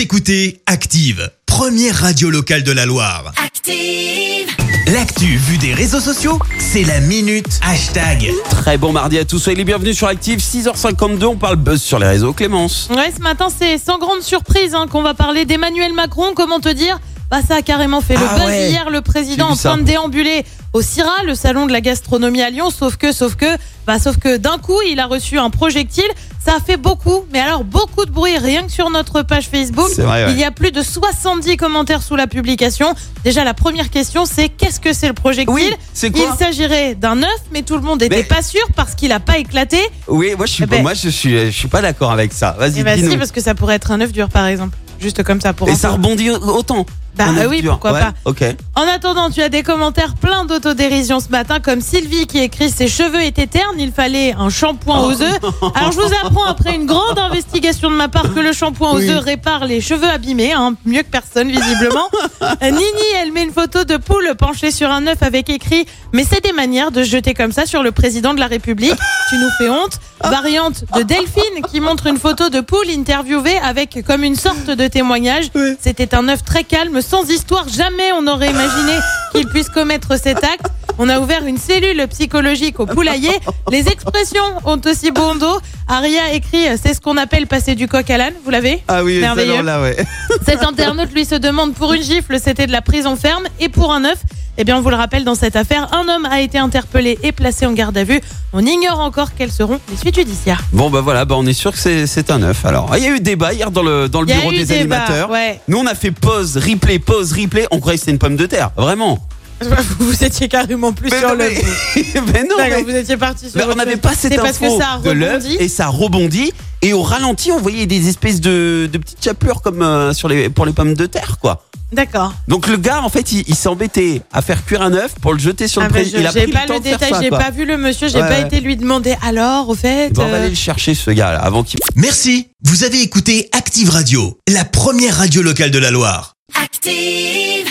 Vous écoutez Active, première radio locale de la Loire. Active. L'actu vue des réseaux sociaux, c'est la minute hashtag. Très bon mardi à tous, soyez les bienvenus sur Active, 6h52, on parle buzz sur les réseaux, Clémence. Ouais, ce matin, c'est sans grande surprise hein, qu'on va parler d'Emmanuel Macron. Comment te dire? Bah, ça a carrément fait le Ah buzz ouais. hier, le président en ça. train de déambuler au CIRA, le salon de la gastronomie à Lyon, sauf que, sauf que, bah, sauf que d'un coup, il a reçu un projectile. Ça a fait beaucoup, mais alors beaucoup de bruit, rien que sur notre page Facebook. Vrai, ouais. Il y a plus de 70 commentaires sous la publication. Déjà, la première question, c'est qu'est-ce que c'est le projectile? Oui, c'est quoi? Il s'agirait d'un œuf, mais tout le monde n'était Mais- pas sûr parce qu'il n'a pas éclaté. Oui, moi je suis Eh pas, ben- moi je suis, je suis pas d'accord avec ça. Vas-y, Et bah si, parce que ça pourrait être un œuf dur, par exemple. Juste comme ça pour Et ça rebondit autant. Bah œuf oui, dur. pourquoi Ouais, pas. En attendant, tu as des commentaires pleins d'autodérision ce matin, comme Sylvie qui écrit Ses cheveux étaient ternes, il fallait un shampoing Oh aux œufs. Alors je vous apprends après une grande ma part que le shampoing aux œufs répare les cheveux abîmés, hein, mieux que personne visiblement. Nini, elle met une photo de poule penchée sur un œuf avec écrit Mais c'est des manières de se jeter comme ça sur le président de la République. Tu nous fais honte. Variante de Delphine qui montre une photo de poule interviewée avec comme une sorte de témoignage. C'était un œuf très calme, sans histoire. Jamais on n'aurait imaginé qu'il puisse commettre cet acte. On a ouvert une cellule psychologique au poulailler. Les expressions ont aussi bon dos. Aria écrit C'est ce qu'on appelle passer du coq à l'âne. Vous l'avez Ah oui, Merveilleux. là, ouais. Cet internaute lui se demande pour une gifle, c'était de la prison ferme et pour un œuf. Eh bien, on vous le rappelle, dans cette affaire, un homme a été interpellé et placé en garde à vue. On ignore encore quelles seront les suites judiciaires. Bon bah voilà, bah on est sûr que c'est- un œuf. Alors, il y a eu débat hier dans le dans le bureau des débat, animateurs. ouais. Nous on a fait pause, replay, pause, replay. On croyait que c'était une pomme de terre, vraiment. Vous étiez carrément plus Mais sur le. mais- mais non, D'accord, mais- vous étiez parti sur. On n'avait pas cette C'est parce que info ça a de l'œuf rebondi. et ça rebondit et au ralenti on voyait des espèces de, de petites chapelures comme euh, sur les pour les pommes de terre quoi. D'accord. Donc le gars en fait il, il s'est embêté à faire cuire un œuf pour le jeter sur Ah le ben, président. je- Il a j'ai pris pas le temps le de faire détail, j'ai pas vu le monsieur, j'ai Ouais, pas été lui demander. Alors, au fait. Bon, on va euh, aller le chercher ce gars là avant qu'il Merci, vous avez écouté Active Radio, la première radio locale de la Loire. Active.